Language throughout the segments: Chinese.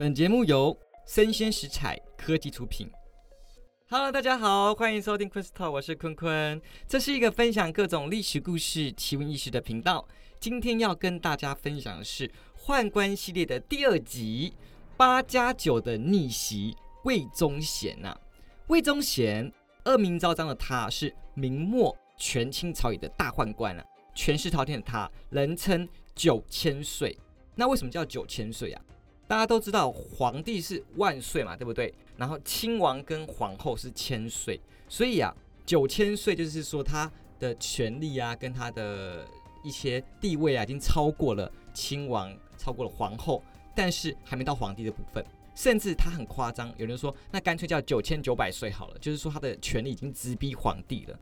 本节目由生鲜食材科技出品。Hello，大家好，欢迎收听 Crystal，我是坤坤。这是一个分享各种历史故事、奇闻异事的频道。今天要跟大家分享的是《宦官》系列的第二集——八加九的逆袭。魏忠贤呐，魏忠贤恶名昭彰的他，是明末全清朝野的大宦官啊，权势滔天的他，人称九千岁。那为什么叫九千岁啊？大家都知道皇帝是万岁嘛，对不对？然后亲王跟皇后是千岁，所以啊，九千岁就是说他的权力啊，跟他的一些地位啊，已经超过了亲王，超过了皇后，但是还没到皇帝的部分。甚至他很夸张，有人说那干脆叫九千九百岁好了，就是说他的权力已经直逼皇帝了。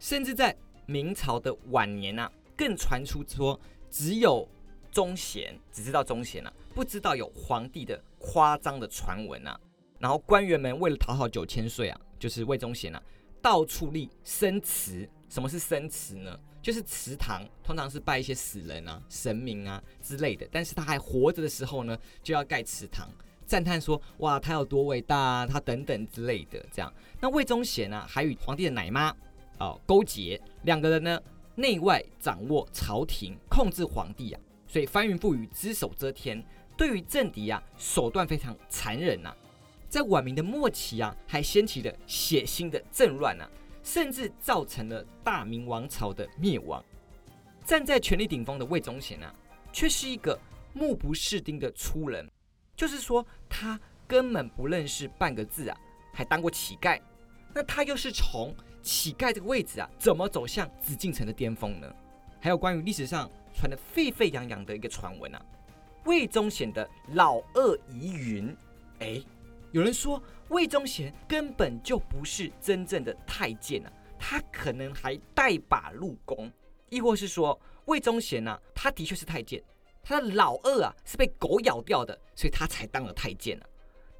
甚至在明朝的晚年啊，更传出说只有忠贤只知道忠贤啊，不知道有皇帝的夸张的传闻啊。然后官员们为了讨好九千岁啊，就是魏忠贤啊，到处立生祠。什么是生祠呢？就是祠堂，通常是拜一些死人啊、神明啊之类的。但是他还活着的时候呢，就要盖祠堂。赞叹说：“哇，他有多伟大啊！他等等之类的，这样。那魏忠贤呢，还与皇帝的奶妈哦勾结，两个人呢内外掌握朝廷，控制皇帝啊。所以翻云覆雨，只手遮天，对于政敌啊手段非常残忍呐。在晚明的末期啊，还掀起了血腥的政乱啊，甚至造成了大明王朝的灭亡。站在权力顶峰的魏忠贤啊，却是一个目不识丁的粗人。”就是说，他根本不认识半个字啊，还当过乞丐。那他又是从乞丐这个位置啊，怎么走向紫禁城的巅峰呢？还有关于历史上传的沸沸扬扬的一个传闻啊，魏忠贤的老二疑云。哎，有人说魏忠贤根本就不是真正的太监啊，他可能还带把入宫，亦或是说魏忠贤呢，他的确是太监。他的老二啊是被狗咬掉的，所以他才当了太监啊。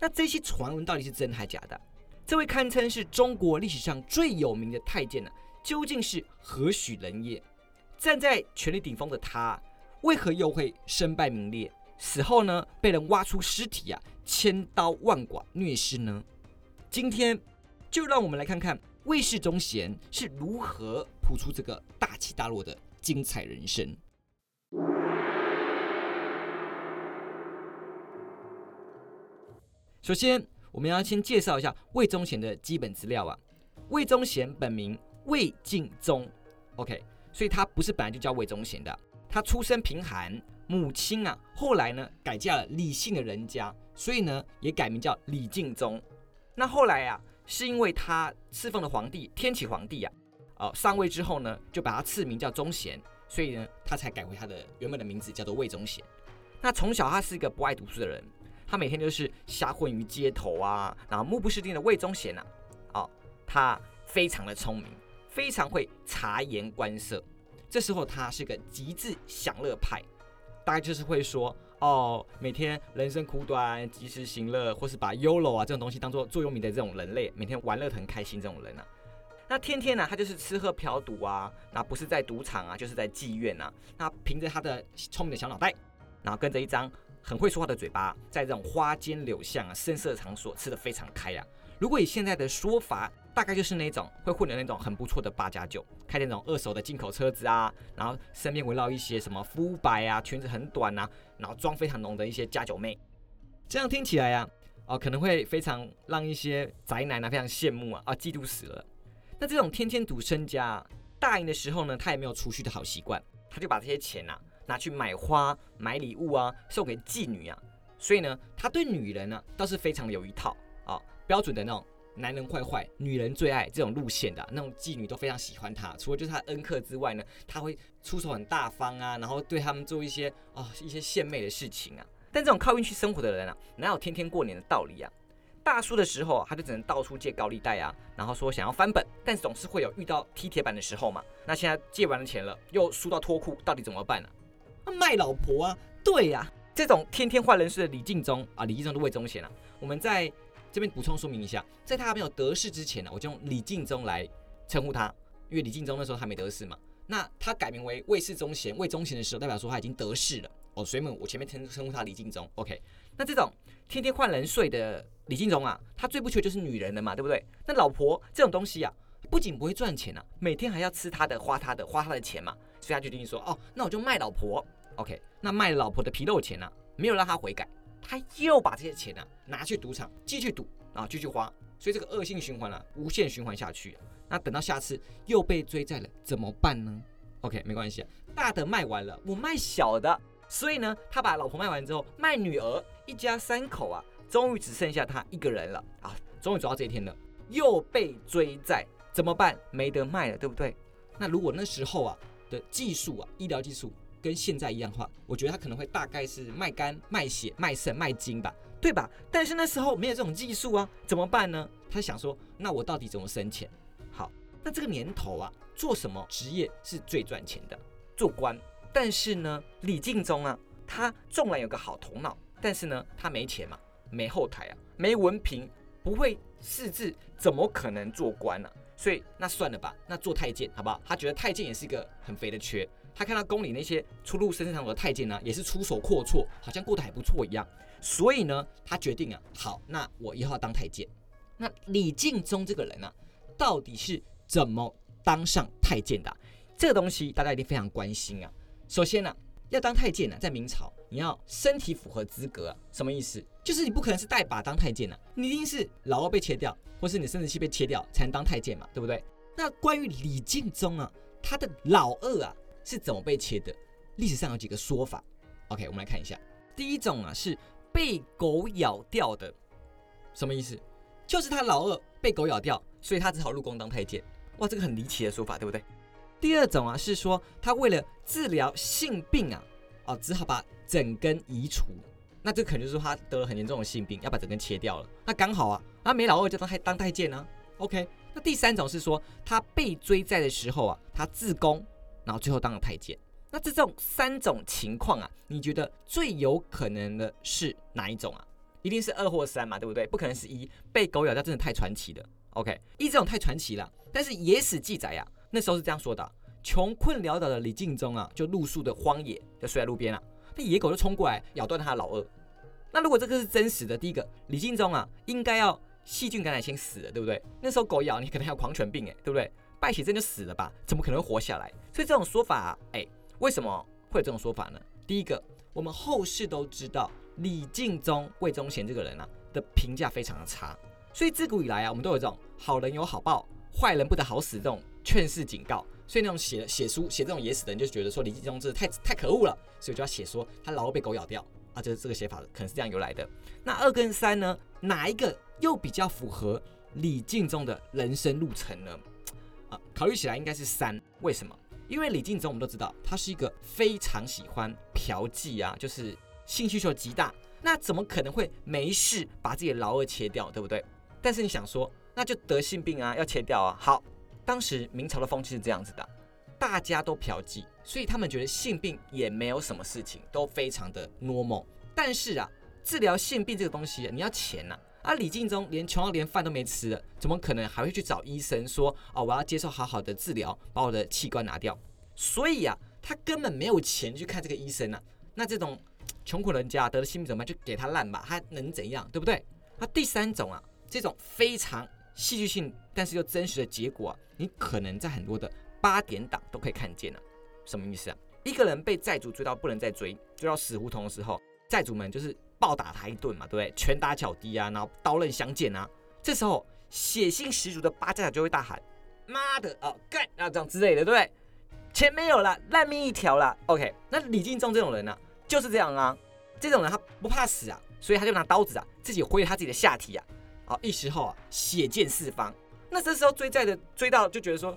那这些传闻到底是真还假的？这位堪称是中国历史上最有名的太监呢，究竟是何许人也？站在权力顶峰的他，为何又会身败名裂？死后呢，被人挖出尸体啊，千刀万剐虐尸呢？今天就让我们来看看魏氏忠贤是如何谱出这个大起大落的精彩人生。首先，我们要先介绍一下魏忠贤的基本资料啊。魏忠贤本名魏敬宗，OK，所以他不是本来就叫魏忠贤的。他出身贫寒，母亲啊后来呢改嫁了李姓的人家，所以呢也改名叫李敬宗。那后来啊，是因为他侍奉的皇帝天启皇帝啊，哦上位之后呢，就把他赐名叫忠贤，所以呢他才改回他的原本的名字叫做魏忠贤。那从小他是一个不爱读书的人。他每天就是瞎混于街头啊，然后目不识丁的魏忠贤呐，哦，他非常的聪明，非常会察言观色。这时候他是个极致享乐派，大概就是会说哦，每天人生苦短，及时行乐，或是把 YOLO 啊这种东西当做座右铭的这种人类，每天玩乐很开心这种人啊。那天天呢，他就是吃喝嫖赌啊，那不是在赌场啊，就是在妓院啊。那凭着他的聪明的小脑袋，然后跟着一张。很会说话的嘴巴，在这种花间柳巷啊、声色场所吃的非常开啊。如果以现在的说法，大概就是那种会混的那种很不错的八加九，开那种二手的进口车子啊，然后身边围绕一些什么肤白啊、裙子很短啊，然后妆非常浓的一些加九妹。这样听起来呀，哦，可能会非常让一些宅男啊非常羡慕啊，啊，嫉妒死了。那这种天天赌身家，大赢的时候呢，他也没有储蓄的好习惯，他就把这些钱呐。拿去买花、买礼物啊，送给妓女啊，所以呢，他对女人呢倒是非常有一套啊，标准的那种男人坏坏、女人最爱这种路线的那种妓女都非常喜欢他。除了就是他恩客之外呢，他会出手很大方啊，然后对他们做一些啊一些献媚的事情啊。但这种靠运气生活的人啊，哪有天天过年的道理啊？大叔的时候，他就只能到处借高利贷啊，然后说想要翻本，但总是会有遇到踢铁板的时候嘛。那现在借完了钱了，又输到脱裤，到底怎么办呢？卖老婆啊，对呀，这种天天坏人事的李敬忠啊，李敬忠的魏忠贤啊，我们在这边补充说明一下，在他还没有得势之前呢，我就用李敬忠来称呼他，因为李敬忠那时候还没得势嘛。那他改名为魏氏忠贤、魏忠贤的时候，代表说他已经得势了哦，所以我前面称称呼他李敬忠。OK，那这种天天换人睡的李敬忠啊，他最不缺就是女人了嘛，对不对？那老婆这种东西啊，不仅不会赚钱啊，每天还要吃他的、花他的、花他的钱嘛，所以他决定说，哦，那我就卖老婆。OK，那卖老婆的皮肉钱呢，没有让他悔改，他又把这些钱呢拿去赌场继续赌，然后继续花，所以这个恶性循环啊，无限循环下去。那等到下次又被追债了，怎么办呢？OK，没关系，大的卖完了，我卖小的。所以呢，他把老婆卖完之后，卖女儿，一家三口啊，终于只剩下他一个人了啊！终于走到这一天了，又被追债，怎么办？没得卖了，对不对？那如果那时候啊的技术啊，医疗技术跟现在一样的话，我觉得他可能会大概是卖肝、卖血、卖肾、卖精吧，对吧？但是那时候没有这种技术啊，怎么办呢？他想说，那我到底怎么生钱？好，那这个年头啊，做什么职业是最赚钱的？做官。但是呢，李敬忠啊，他纵然有个好头脑，但是呢，他没钱嘛，没后台啊，没文凭，不会识字，怎么可能做官呢？所以那算了吧，那做太监好不好？他觉得太监也是一个很肥的缺。他看到宫里那些出入深藏的太监呢，也是出手阔绰，好像过得还不错一样。所以呢，他决定啊，好，那我以后要当太监。那李敬忠这个人呢，到底是怎么当上太监的？这个东西大家一定非常关心啊。首先呢，要当太监呢，在明朝你要身体符合资格，什么意思？就是你不可能是带把当太监啊，你一定是老二被切掉，或是你生殖器被切掉才能当太监嘛，对不对？那关于李敬忠啊，他的老二啊是怎么被切的？历史上有几个说法。OK，我们来看一下。第一种啊是被狗咬掉的，什么意思？就是他老二被狗咬掉，所以他只好入宫当太监。哇，这个很离奇的说法，对不对？第二种啊，是说他为了治疗性病啊，哦，只好把整根移除。那这可能就是说他得了很严重的性病，要把整根切掉了。那刚好啊，那没老二就当太当太监呢。OK，那第三种是说他被追债的时候啊，他自宫，然后最后当了太监。那这种三种情况啊，你觉得最有可能的是哪一种啊？一定是二或三嘛，对不对？不可能是一被狗咬掉，真的太传奇了。OK，一这种太传奇了，但是野史记载啊。那时候是这样说的：穷困潦倒的李敬忠啊，就露宿的荒野，就睡在路边了。那野狗就冲过来咬断他的老二。那如果这个是真实的，第一个李敬忠啊，应该要细菌感染先死了，对不对？那时候狗咬你，可能还有狂犬病，哎，对不对？败血症就死了吧？怎么可能活下来？所以这种说法，哎，为什么会有这种说法呢？第一个，我们后世都知道李敬忠、魏忠贤这个人啊的评价非常的差，所以自古以来啊，我们都有这种好人有好报，坏人不得好死这种。劝世警告，所以那种写写书写这种野史的人就觉得说李继忠这太太可恶了，所以就要写说他老被狗咬掉啊，就是这个写法可能是这样由来的。那二跟三呢，哪一个又比较符合李敬忠的人生路程呢？考虑起来应该是三。为什么？因为李敬忠我们都知道他是一个非常喜欢嫖妓啊，就是性需求极大，那怎么可能会没事把自己的老二切掉，对不对？但是你想说，那就得性病啊，要切掉啊，好。当时明朝的风气是这样子的，大家都嫖妓，所以他们觉得性病也没有什么事情，都非常的 normal。但是啊，治疗性病这个东西，你要钱呐。啊李敬忠连穷到连饭都没吃了，怎么可能还会去找医生说，哦，我要接受好好的治疗，把我的器官拿掉？所以啊，他根本没有钱去看这个医生啊。那这种穷苦人家得了性病怎么办？就给他烂吧，他能怎样？对不对？那第三种啊，这种非常。戏剧性，但是又真实的结果啊，你可能在很多的八点档都可以看见了。什么意思啊？一个人被债主追到不能再追，追到死胡同的时候，债主们就是暴打他一顿嘛，对不对？拳打脚踢啊，然后刀刃相见啊。这时候血性十足的八家就会大喊：“妈的哦，干啊这样之类的，对不对？钱没有了，烂命一条了。”OK，那李敬忠这种人呢，就是这样啊。这种人他不怕死啊，所以他就拿刀子啊，自己挥他自己的下体啊。好，一时候啊，血溅四方。那这时候追债的追到就觉得说，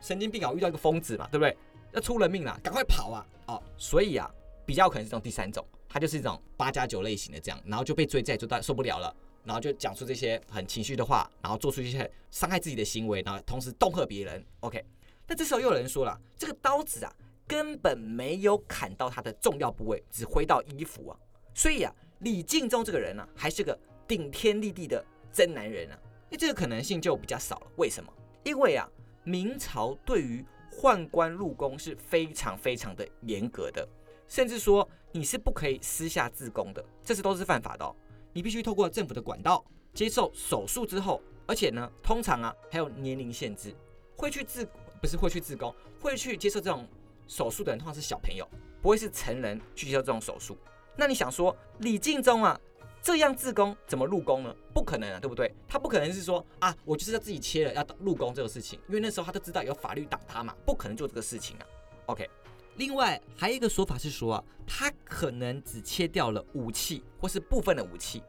神经病啊，遇到一个疯子嘛，对不对？要出人命了，赶快跑啊！哦，所以啊，比较可能是这种第三种，他就是一种八加九类型的这样，然后就被追债追到受不了了，然后就讲出这些很情绪的话，然后做出一些伤害自己的行为，然后同时恫吓别人。OK，那这时候又有人说了，这个刀子啊，根本没有砍到他的重要部位，只挥到衣服啊。所以啊，李敬忠这个人呢，还是个顶天立地的。真男人啊，那这个可能性就比较少了。为什么？因为啊，明朝对于宦官入宫是非常非常的严格的，甚至说你是不可以私下自宫的，这是都是犯法的哦。你必须透过政府的管道接受手术之后，而且呢，通常啊还有年龄限制，会去自不是会去自宫，会去接受这种手术的人通常是小朋友，不会是成人去接受这种手术。那你想说李敬忠啊？这样自宫怎么入宫呢？不可能啊，对不对？他不可能是说啊，我就是要自己切了要入宫这个事情，因为那时候他都知道有法律挡他嘛，不可能做这个事情啊。OK，另外还有一个说法是说啊，他可能只切掉了武器或是部分的武器，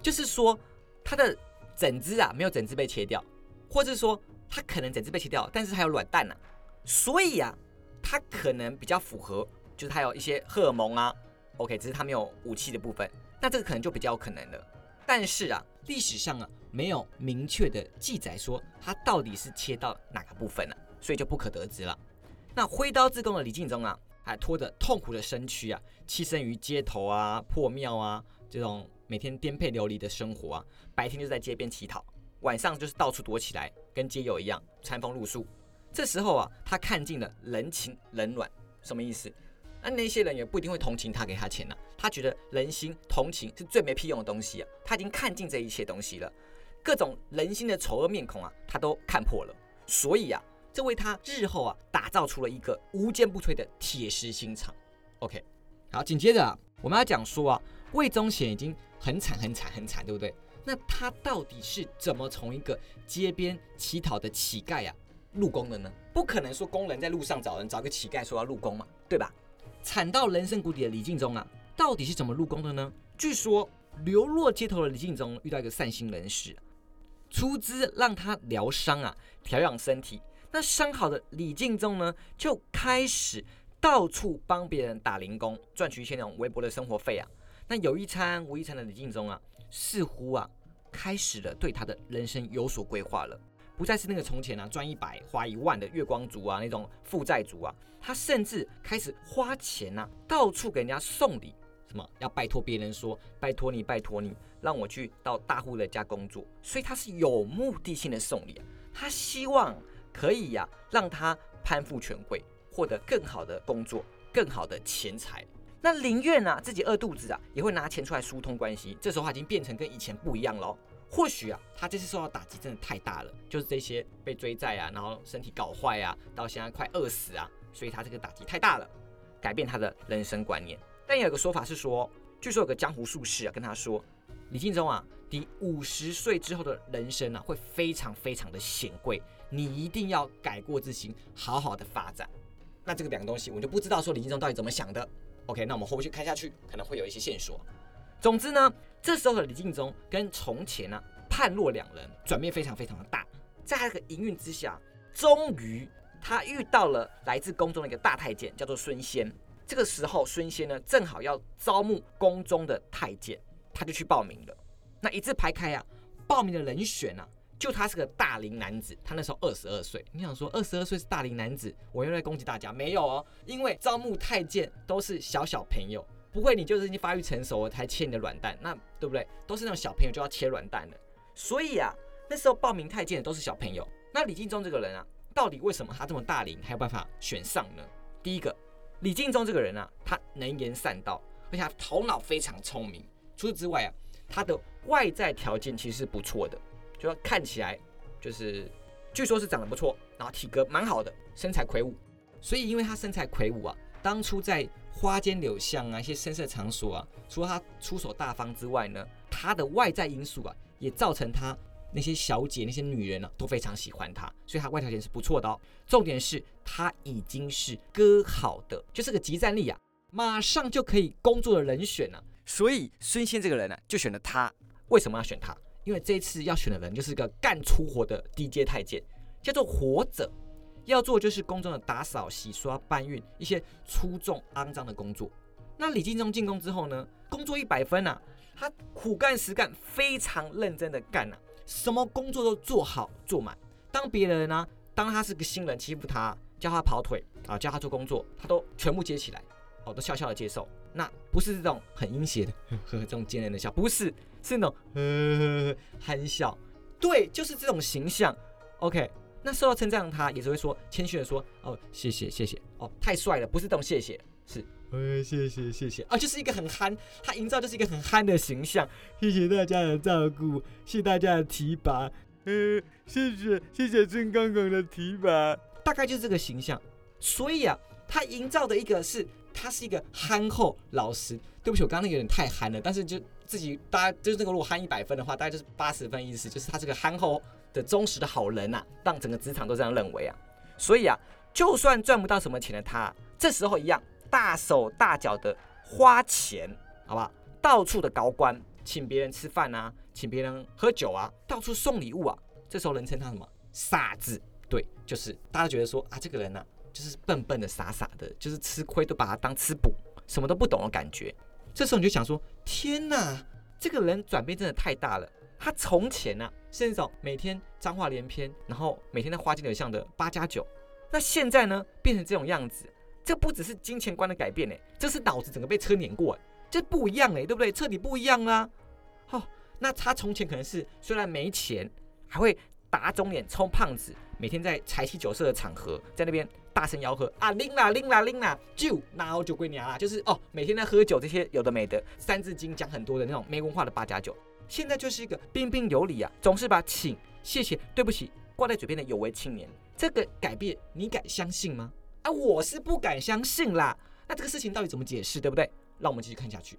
就是说他的整只啊没有整只被切掉，或者说他可能整只被切掉，但是还有卵蛋呢，所以啊，他可能比较符合，就是他有一些荷尔蒙啊。OK，只是他没有武器的部分。那这个可能就比较有可能了，但是啊，历史上啊没有明确的记载说他到底是切到哪个部分了，所以就不可得知了。那挥刀自宫的李敬忠啊，还拖着痛苦的身躯啊，栖身于街头啊、破庙啊这种每天颠沛流离的生活啊，白天就在街边乞讨，晚上就是到处躲起来，跟街友一样餐风露宿。这时候啊，他看尽了人情冷暖，什么意思？那那些人也不一定会同情他，给他钱呢。他觉得人心同情是最没屁用的东西啊。他已经看尽这一切东西了，各种人心的丑恶面孔啊，他都看破了。所以啊，这为他日后啊打造出了一个无坚不摧的铁石心肠。OK，好，紧接着啊，我们要讲说啊，魏忠贤已经很惨很惨很惨，对不对？那他到底是怎么从一个街边乞讨的乞丐啊入宫的呢？不可能说工人在路上找人找个乞丐说要入宫嘛，对吧？惨到人生谷底的李敬忠啊，到底是怎么入宫的呢？据说流落街头的李敬忠遇到一个善心人士，出资让他疗伤啊，调养身体。那伤好的李敬忠呢，就开始到处帮别人打零工，赚取一些那种微薄的生活费啊。那有一餐无一餐的李敬忠啊，似乎啊，开始了对他的人生有所规划了。不再是那个从前啊赚一百花一万的月光族啊那种负债族啊，他甚至开始花钱呐，到处给人家送礼，什么要拜托别人说拜托你拜托你，让我去到大户的家工作，所以他是有目的性的送礼，他希望可以呀让他攀附权贵，获得更好的工作，更好的钱财。那宁愿啊自己饿肚子啊，也会拿钱出来疏通关系。这时候他已经变成跟以前不一样喽。或许啊，他这次受到打击真的太大了，就是这些被追债啊，然后身体搞坏啊，到现在快饿死啊，所以他这个打击太大了，改变他的人生观念。但也有个说法是说，据说有个江湖术士啊跟他说，李敬忠啊，你五十岁之后的人生啊会非常非常的显贵，你一定要改过自新，好好的发展。那这个两个东西，我就不知道说李敬忠到底怎么想的。OK，那我们后续看下去，可能会有一些线索。总之呢，这时候的李敬忠跟从前呢判若两人，转变非常非常的大。在他的营运之下，终于他遇到了来自宫中的一个大太监，叫做孙仙。这个时候，孙仙呢正好要招募宫中的太监，他就去报名了。那一字排开啊，报名的人选啊，就他是个大龄男子，他那时候二十二岁。你想说二十二岁是大龄男子，我又在攻击大家？没有哦，因为招募太监都是小小朋友。不会，你就是已经发育成熟了才切你的卵蛋，那对不对？都是那种小朋友就要切卵蛋的，所以啊，那时候报名太监的都是小朋友。那李敬忠这个人啊，到底为什么他这么大龄还有办法选上呢？第一个，李敬忠这个人啊，他能言善道，而且他头脑非常聪明。除此之外啊，他的外在条件其实是不错的，就说看起来就是，据说是长得不错，然后体格蛮好的，身材魁梧。所以因为他身材魁梧啊，当初在花间柳巷啊，一些深色场所啊，除了他出手大方之外呢，他的外在因素啊，也造成他那些小姐、那些女人呢，都非常喜欢他，所以他外条件是不错的哦。重点是他已经是割好的，就是个集战力啊，马上就可以工作的人选了。所以孙仙这个人呢，就选了他。为什么要选他？因为这次要选的人就是个干粗活的低阶太监，叫做活者。要做就是宫中的打扫、洗刷、搬运一些粗重肮脏的工作。那李敬忠进宫之后呢，工作一百分呐，他苦干实干，非常认真的干呐，什么工作都做好做满。当别人呢，当他是个新人欺负他，叫他跑腿啊，叫他做工作，他都全部接起来，哦，都笑笑的接受。那不是这种很阴邪的呵呵这种奸人的笑，不是，是那种呵呵憨笑。对，就是这种形象。OK。那受到称赞，他也是会说谦虚的说：“哦，谢谢谢谢哦，太帅了，不是这种谢谢，是哎，谢谢谢谢啊，就是一个很憨，他营造就是一个很憨的形象。谢谢大家的照顾，谢谢大家的提拔，呃，谢谢谢谢郑刚刚的提拔，大概就是这个形象。所以啊，他营造的一个是他是一个憨厚老实。对不起，我刚刚那个有点太憨了，但是就自己大家就是那个如果憨一百分的话，大概就是八十分意思，就是他是个憨厚的忠实的好人呐，让整个职场都这样认为啊。所以啊，就算赚不到什么钱的他，这时候一样大手大脚的花钱，好不好？到处的高官，请别人吃饭啊，请别人喝酒啊，到处送礼物啊，这时候人称他什么傻子？对，就是大家觉得说啊，这个人呢，就是笨笨的、傻傻的，就是吃亏都把他当吃补，什么都不懂的感觉。这时候你就想说：天哪，这个人转变真的太大了。他从前呢是那种每天脏话连篇，然后每天在花见柳巷的八加九，那现在呢变成这种样子，这不只是金钱观的改变呢，这是脑子整个被车碾过，这不一样哎，对不对？彻底不一样啊。好，那他从前可能是虽然没钱，还会打肿脸充胖子，每天在财气酒色的场合在那边。大声吆喝啊，拎啦拎啦拎啦，就拿我酒归娘啦，就是哦，每天在喝酒，这些有的没的，三字经讲很多的那种没文化的八加九，现在就是一个彬彬有礼啊，总是把请、谢谢、对不起挂在嘴边的有为青年。这个改变你敢相信吗？啊，我是不敢相信啦。那这个事情到底怎么解释，对不对？让我们继续看下去。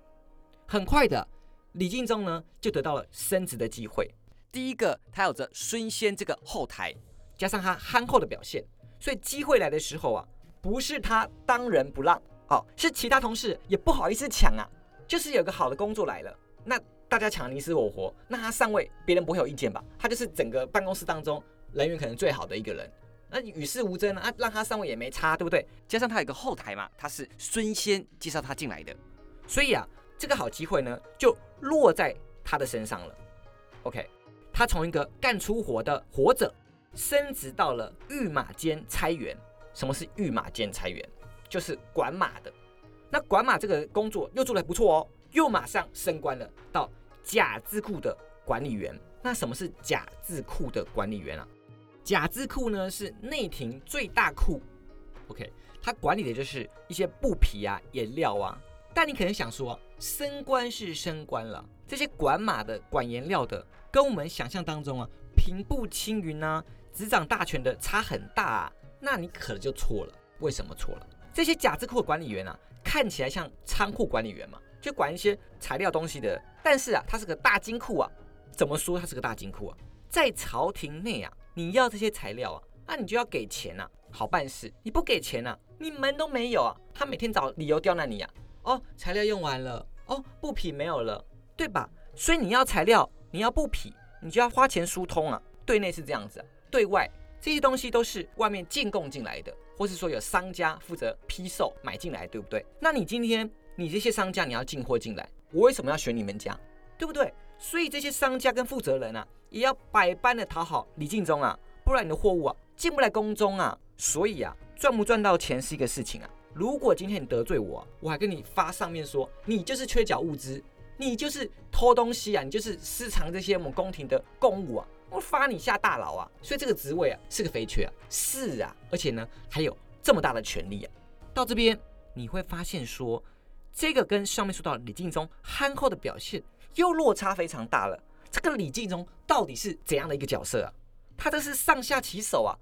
很快的，李敬忠呢就得到了升职的机会。第一个，他有着孙先这个后台，加上他憨厚的表现。所以机会来的时候啊，不是他当仁不让哦，是其他同事也不好意思抢啊。就是有个好的工作来了，那大家抢你死我活，那他上位，别人不会有意见吧？他就是整个办公室当中人缘可能最好的一个人，那与世无争啊，让他上位也没差，对不对？加上他有个后台嘛，他是孙先介绍他进来的，所以啊，这个好机会呢就落在他的身上了。OK，他从一个干粗活的活着。升职到了御马监差员。什么是御马监差员？就是管马的。那管马这个工作又做得不错哦，又马上升官了，到甲字库的管理员。那什么是甲字库的管理员啊？甲字库呢是内廷最大库。OK，他管理的就是一些布匹啊、颜料啊。但你可能想说，升官是升官了，这些管马的、管颜料的，跟我们想象当中啊，平步青云啊。执掌大权的差很大，啊，那你可能就错了。为什么错了？这些假字库管理员啊，看起来像仓库管理员嘛，就管一些材料东西的。但是啊，他是个大金库啊。怎么说他是个大金库啊？在朝廷内啊，你要这些材料啊，那你就要给钱呐，好办事。你不给钱呐，你门都没有啊。他每天找理由刁难你啊。哦，材料用完了，哦，布匹没有了，对吧？所以你要材料，你要布匹，你就要花钱疏通啊。对内是这样子啊。对外这些东西都是外面进贡进来的，或是说有商家负责批售买进来，对不对？那你今天你这些商家你要进货进来，我为什么要选你们家，对不对？所以这些商家跟负责人啊，也要百般的讨好李敬忠啊，不然你的货物啊进不来宫中啊。所以啊，赚不赚到钱是一个事情啊。如果今天你得罪我，我还跟你发上面说你就是缺缴物资，你就是偷东西啊，你就是私藏这些我们宫廷的公物啊。我发你下大牢啊！所以这个职位啊是个肥缺啊，是啊，而且呢还有这么大的权力啊。到这边你会发现说，这个跟上面说到李敬忠憨厚的表现又落差非常大了。这个李敬忠到底是怎样的一个角色啊？他这是上下其手啊，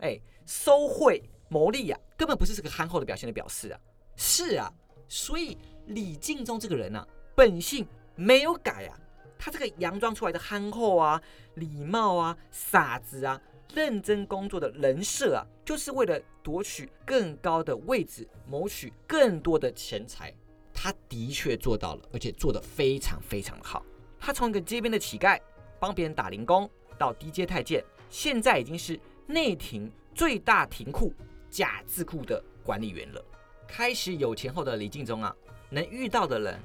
哎，收贿牟利啊，根本不是这个憨厚的表现的表示啊。是啊，所以李敬忠这个人呢，本性没有改啊。他这个佯装出来的憨厚啊、礼貌啊、傻子啊、认真工作的人设啊，就是为了夺取更高的位置、谋取更多的钱财。他的确做到了，而且做得非常非常好。他从一个街边的乞丐，帮别人打零工，到低阶太监，现在已经是内廷最大庭库假字库的管理员了。开始有钱后的李敬忠啊，能遇到的人、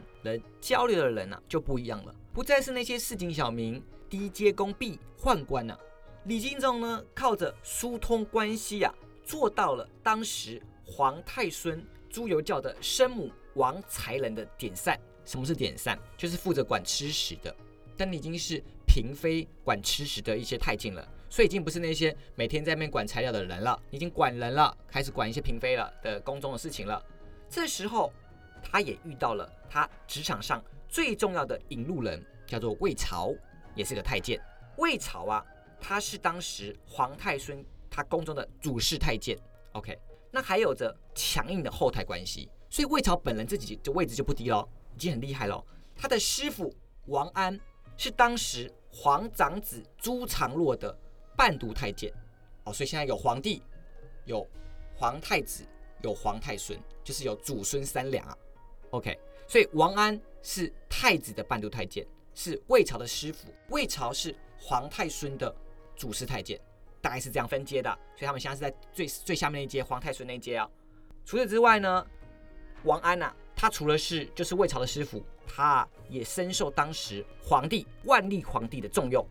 交流的人啊，就不一样了。不再是那些市井小民、低阶工婢宦官了。李金忠呢，靠着疏通关系啊，做到了当时皇太孙朱由校的生母王才人的典善。什么是典善？就是负责管吃食的。但你已经是嫔妃管吃食的一些太监了，所以已经不是那些每天在那边管材料的人了，已经管人了，开始管一些嫔妃了的宫中的事情了。这时候他也遇到了他职场上最重要的引路人，叫做魏朝，也是个太监。魏朝啊，他是当时皇太孙他宫中的主事太监。OK，那还有着强硬的后台关系，所以魏朝本人自己的位置就不低喽，已经很厉害喽。他的师傅王安是当时皇长子朱常洛的伴读太监。哦，所以现在有皇帝，有皇太子，有皇太孙，就是有祖孙三两啊。OK，所以王安是太子的伴读太监，是魏朝的师傅，魏朝是皇太孙的主事太监，大概是这样分阶的。所以他们现在是在最最下面那一阶，皇太孙那一阶啊。除此之外呢，王安呐，他除了是就是魏朝的师傅，他也深受当时皇帝万历皇帝的重用，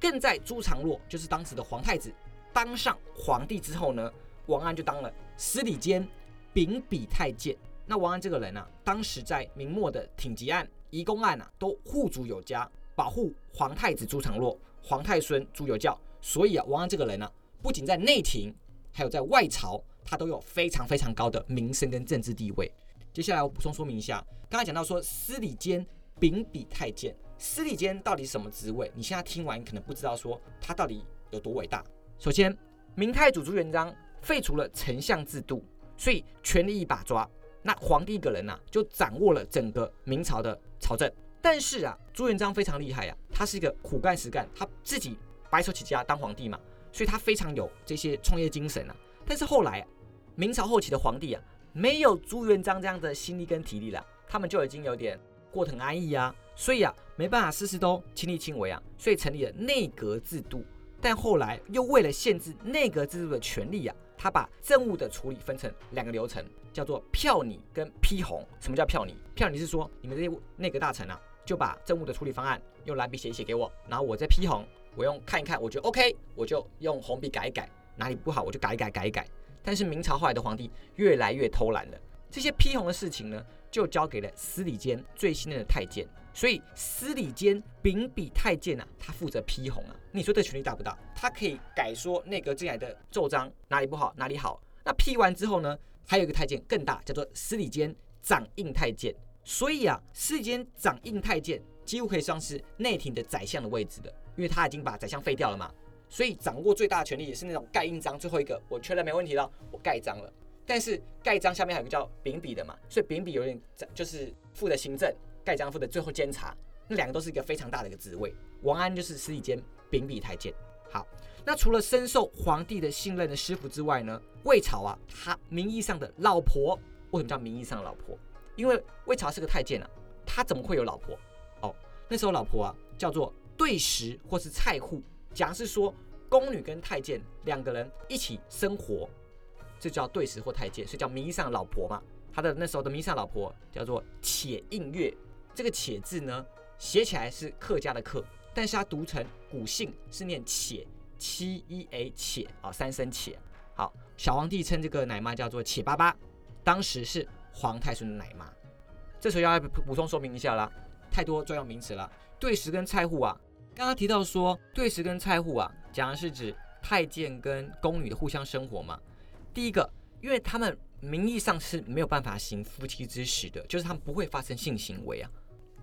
更在朱常洛，就是当时的皇太子。当上皇帝之后呢，王安就当了司礼监秉笔太监。那王安这个人呢，当时在明末的挺吉案、移宫案啊，都护主有加，保护皇太子朱常洛、皇太孙朱由校。所以啊，王安这个人呢，不仅在内廷，还有在外朝，他都有非常非常高的名声跟政治地位。接下来我补充说明一下，刚才讲到说司礼监秉笔太监，司礼监到底什么职位？你现在听完可能不知道说他到底有多伟大。首先，明太祖朱元璋废除了丞相制度，所以权力一把抓。那皇帝一个人呐，就掌握了整个明朝的朝政。但是啊，朱元璋非常厉害呀，他是一个苦干实干，他自己白手起家当皇帝嘛，所以他非常有这些创业精神啊。但是后来，明朝后期的皇帝啊，没有朱元璋这样的心力跟体力了，他们就已经有点过得很安逸啊，所以啊，没办法事事都亲力亲为啊，所以成立了内阁制度。但后来又为了限制内阁制度的权利啊，他把政务的处理分成两个流程，叫做票拟跟批红。什么叫票拟？票拟是说你们这些内阁大臣啊，就把政务的处理方案用蓝笔写一写给我，然后我再批红，我用看一看，我觉得 OK，我就用红笔改一改，哪里不好我就改一改改一改。但是明朝后来的皇帝越来越偷懒了，这些批红的事情呢，就交给了司礼监最新任的太监。所以司礼监秉笔太监啊，他负责批红啊。你说这权力大不大？他可以改说内阁进来的奏章哪里不好，哪里好。那批完之后呢，还有一个太监更大，叫做司礼监掌印太监。所以啊，司礼监掌印太监几乎可以算是内廷的宰相的位置的，因为他已经把宰相废掉了嘛。所以掌握最大的权力也是那种盖印章，最后一个我确认没问题了，我盖章了。但是盖章下面还有个叫秉笔的嘛，所以秉笔有点就是负责行政。盖章负责最后监察，那两个都是一个非常大的一个职位。王安就是司礼监秉笔太监。好，那除了深受皇帝的信任的师傅之外呢，魏朝啊，他名义上的老婆，为什么叫名义上的老婆？因为魏朝是个太监啊，他怎么会有老婆？哦，那时候老婆啊叫做对食或是菜户，讲是说宫女跟太监两个人一起生活，这叫对食或太监，所以叫名义上的老婆嘛。他的那时候的名义上老婆叫做且应月。这个“且”字呢，写起来是客家的“客”，但是它读成古姓是念“且”，七一 a 且啊，三声“且”。好，小皇帝称这个奶妈叫做“且爸爸”，当时是皇太孙的奶妈。这时候要补充说明一下啦，太多专用名词了。对食跟菜户啊，刚刚提到说对食跟菜户啊，讲的是指太监跟宫女的互相生活嘛。第一个，因为他们名义上是没有办法行夫妻之实的，就是他们不会发生性行为啊。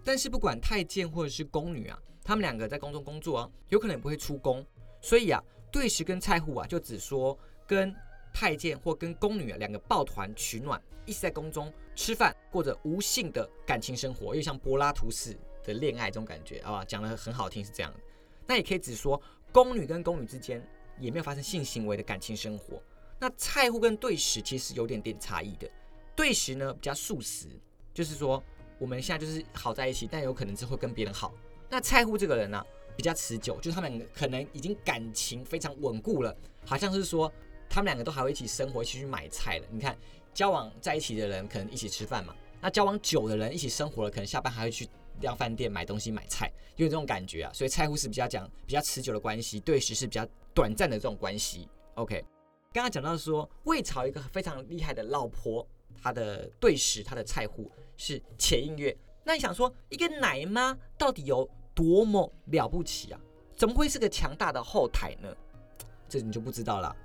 但是不管太监或者是宫女啊，他们两个在宫中工作啊，有可能也不会出宫，所以啊，对食跟菜户啊，就只说跟太监或跟宫女啊两个抱团取暖，一起在宫中吃饭，过着无性的感情生活，又像柏拉图式的恋爱这种感觉啊，讲的很好听是这样的。那也可以只说宫女跟宫女之间也没有发生性行为的感情生活。那菜户跟对食其实有点点差异的，对食呢比较素食，就是说。我们现在就是好在一起，但有可能是会跟别人好。那菜户这个人呢，比较持久，就是他们可能已经感情非常稳固了，好像是说他们两个都还会一起生活，一起去买菜了。你看，交往在一起的人可能一起吃饭嘛，那交往久的人一起生活了，可能下班还会去量饭店买东西买菜，有这种感觉啊。所以菜户是比较讲比较持久的关系，对时是比较短暂的这种关系。OK，刚刚讲到说魏朝一个非常厉害的老婆。他的对食，他的菜户是且音乐。那你想说，一个奶妈到底有多么了不起啊？怎么会是个强大的后台呢？这你就不知道了。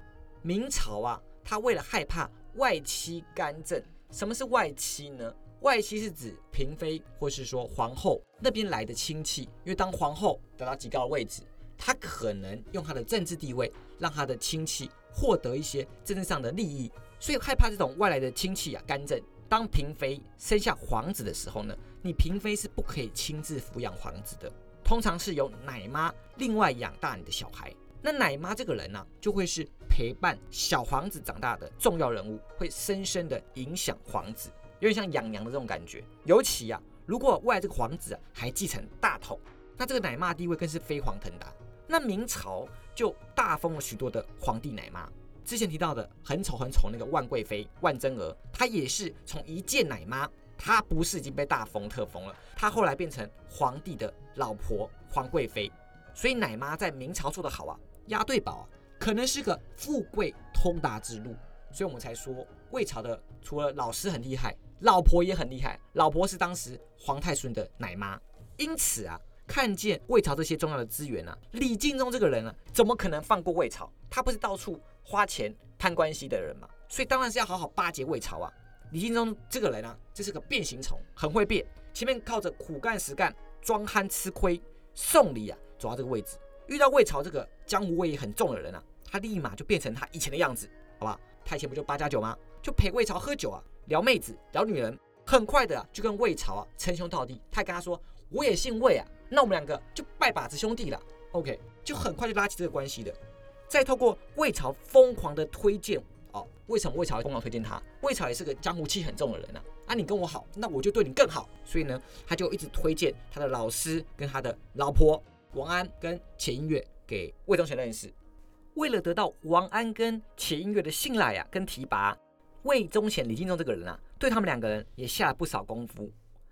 明朝啊，他为了害怕外戚干政，什么是外戚呢？外戚是指嫔妃或是说皇后那边来的亲戚，因为当皇后得到极高的位置，她可能用她的政治地位让她的亲戚获得一些政治上的利益，所以害怕这种外来的亲戚啊干政。当嫔妃生下皇子的时候呢，你嫔妃是不可以亲自抚养皇子的，通常是由奶妈另外养大你的小孩。那奶妈这个人呢，就会是陪伴小皇子长大的重要人物，会深深的影响皇子。有点像养娘的这种感觉，尤其啊，如果未来这个皇子啊还继承大统，那这个奶妈地位更是飞黄腾达。那明朝就大封了许多的皇帝奶妈，之前提到的很丑很丑那个万贵妃万贞娥，她也是从一介奶妈，她不是已经被大封特封了，她后来变成皇帝的老婆皇贵妃。所以奶妈在明朝做得好啊，押对宝啊，可能是个富贵通达之路。所以我们才说魏朝的除了老师很厉害。老婆也很厉害，老婆是当时皇太孙的奶妈，因此啊，看见魏朝这些重要的资源啊，李敬忠这个人啊，怎么可能放过魏朝？他不是到处花钱攀关系的人嘛，所以当然是要好好巴结魏朝啊。李敬忠这个人啊，这是个变形虫，很会变。前面靠着苦干实干、装憨吃亏，送礼啊，走到这个位置，遇到魏朝这个江湖味很重的人啊，他立马就变成他以前的样子，好吧？他以前不就八加九吗？就陪魏朝喝酒啊。聊妹子，聊女人，很快的啊就跟魏朝啊称兄道弟。他跟他说：“我也姓魏啊，那我们两个就拜把子兄弟了。” OK，就很快就拉起这个关系的。再透过魏朝疯狂的推荐，为什么魏朝疯狂推荐他？魏朝也是个江湖气很重的人啊。啊，你跟我好，那我就对你更好。所以呢，他就一直推荐他的老师跟他的老婆王安跟钱音乐给魏忠贤认识。为了得到王安跟钱音乐的信赖啊，跟提拔。魏忠贤、李敬忠这个人啊，对他们两个人也下了不少功夫。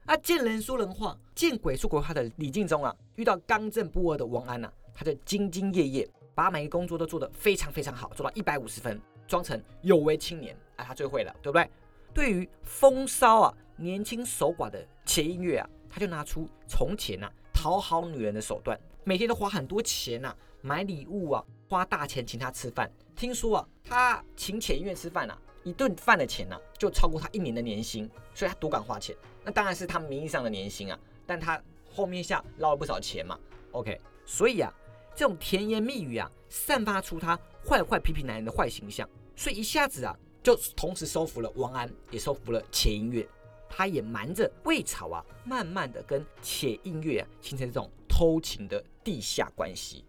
啊，见人说人话，见鬼说鬼话的李敬忠啊，遇到刚正不阿的王安呐，他就兢兢业业，把每个工作都做得非常非常好，做到一百五十分，装成有为青年啊，他最会了，对不对？对于风骚啊、年轻守寡的钱音乐啊，他就拿出从前呐讨好女人的手段，每天都花很多钱呐，买礼物啊，花大钱请她吃饭。听说啊，他请钱音乐吃饭啊。一顿饭的钱呢，就超过他一年的年薪，所以他多敢花钱。那当然是他名义上的年薪啊，但他后面下捞了不少钱嘛。OK，所以啊，这种甜言蜜语啊，散发出他坏坏批评男人的坏形象，所以一下子啊，就同时收服了王安，也收服了且音乐。他也瞒着魏朝啊，慢慢的跟且音乐啊，形成这种偷情的地下关系。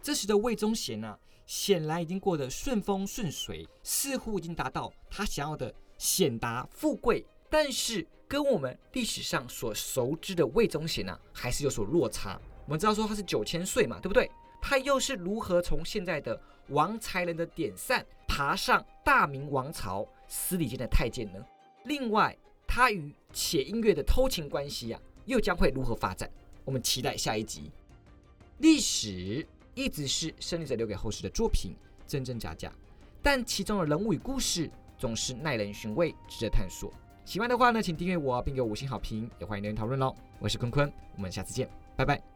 这时的魏忠贤呢？显然已经过得顺风顺水，似乎已经达到他想要的显达富贵，但是跟我们历史上所熟知的魏忠贤呢，还是有所落差。我们知道说他是九千岁嘛，对不对？他又是如何从现在的王才人的典范，爬上大明王朝司礼监的太监呢？另外，他与且音乐的偷情关系呀，又将会如何发展？我们期待下一集历史。一直是胜利者留给后世的作品，真真假假，但其中的人物与故事总是耐人寻味，值得探索。喜欢的话呢，请订阅我，并给我五星好评，也欢迎留言讨论喽。我是坤坤，我们下次见，拜拜。